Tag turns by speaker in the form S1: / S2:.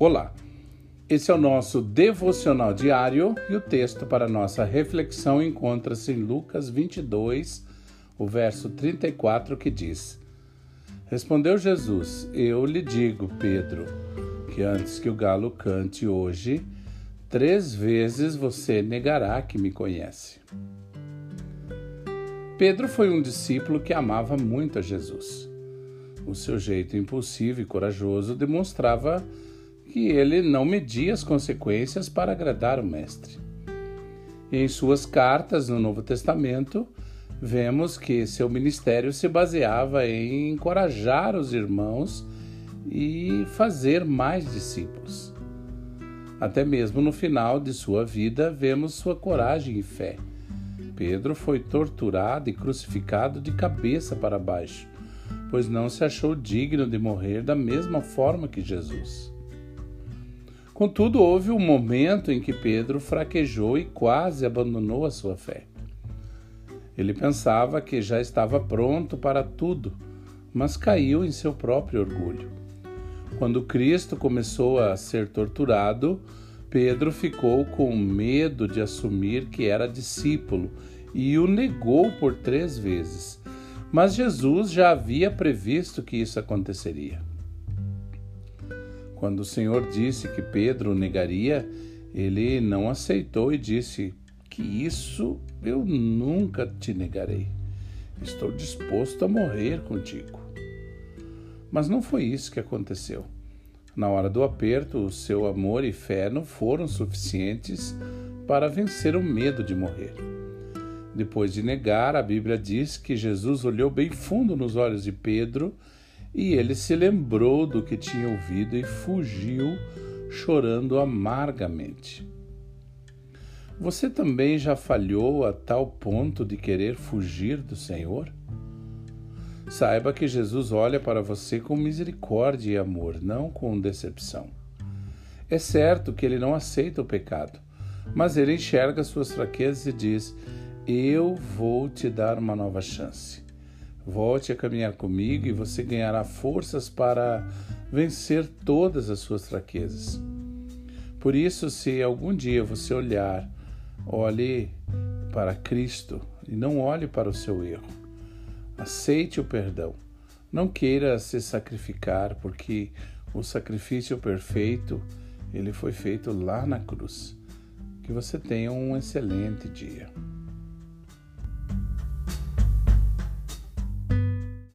S1: Olá, esse é o nosso devocional diário e o texto para nossa reflexão encontra-se em Lucas 22, o verso 34, que diz: Respondeu Jesus: Eu lhe digo, Pedro, que antes que o galo cante hoje, três vezes você negará que me conhece. Pedro foi um discípulo que amava muito a Jesus. O seu jeito impulsivo e corajoso demonstrava que ele não media as consequências para agradar o Mestre. Em suas cartas no Novo Testamento, vemos que seu ministério se baseava em encorajar os irmãos e fazer mais discípulos. Até mesmo no final de sua vida, vemos sua coragem e fé. Pedro foi torturado e crucificado de cabeça para baixo, pois não se achou digno de morrer da mesma forma que Jesus. Contudo, houve um momento em que Pedro fraquejou e quase abandonou a sua fé. Ele pensava que já estava pronto para tudo, mas caiu em seu próprio orgulho. Quando Cristo começou a ser torturado, Pedro ficou com medo de assumir que era discípulo e o negou por três vezes. Mas Jesus já havia previsto que isso aconteceria. Quando o Senhor disse que Pedro negaria, ele não aceitou e disse: Que isso eu nunca te negarei. Estou disposto a morrer contigo. Mas não foi isso que aconteceu. Na hora do aperto, o seu amor e fé não foram suficientes para vencer o medo de morrer. Depois de negar, a Bíblia diz que Jesus olhou bem fundo nos olhos de Pedro e ele se lembrou do que tinha ouvido e fugiu, chorando amargamente. Você também já falhou a tal ponto de querer fugir do Senhor? Saiba que Jesus olha para você com misericórdia e amor, não com decepção. É certo que ele não aceita o pecado, mas ele enxerga suas fraquezas e diz: Eu vou te dar uma nova chance. Volte a caminhar comigo e você ganhará forças para vencer todas as suas fraquezas. Por isso, se algum dia você olhar, olhe para Cristo e não olhe para o seu erro. Aceite o perdão. Não queira se sacrificar, porque o sacrifício perfeito, ele foi feito lá na cruz. Que você tenha um excelente dia.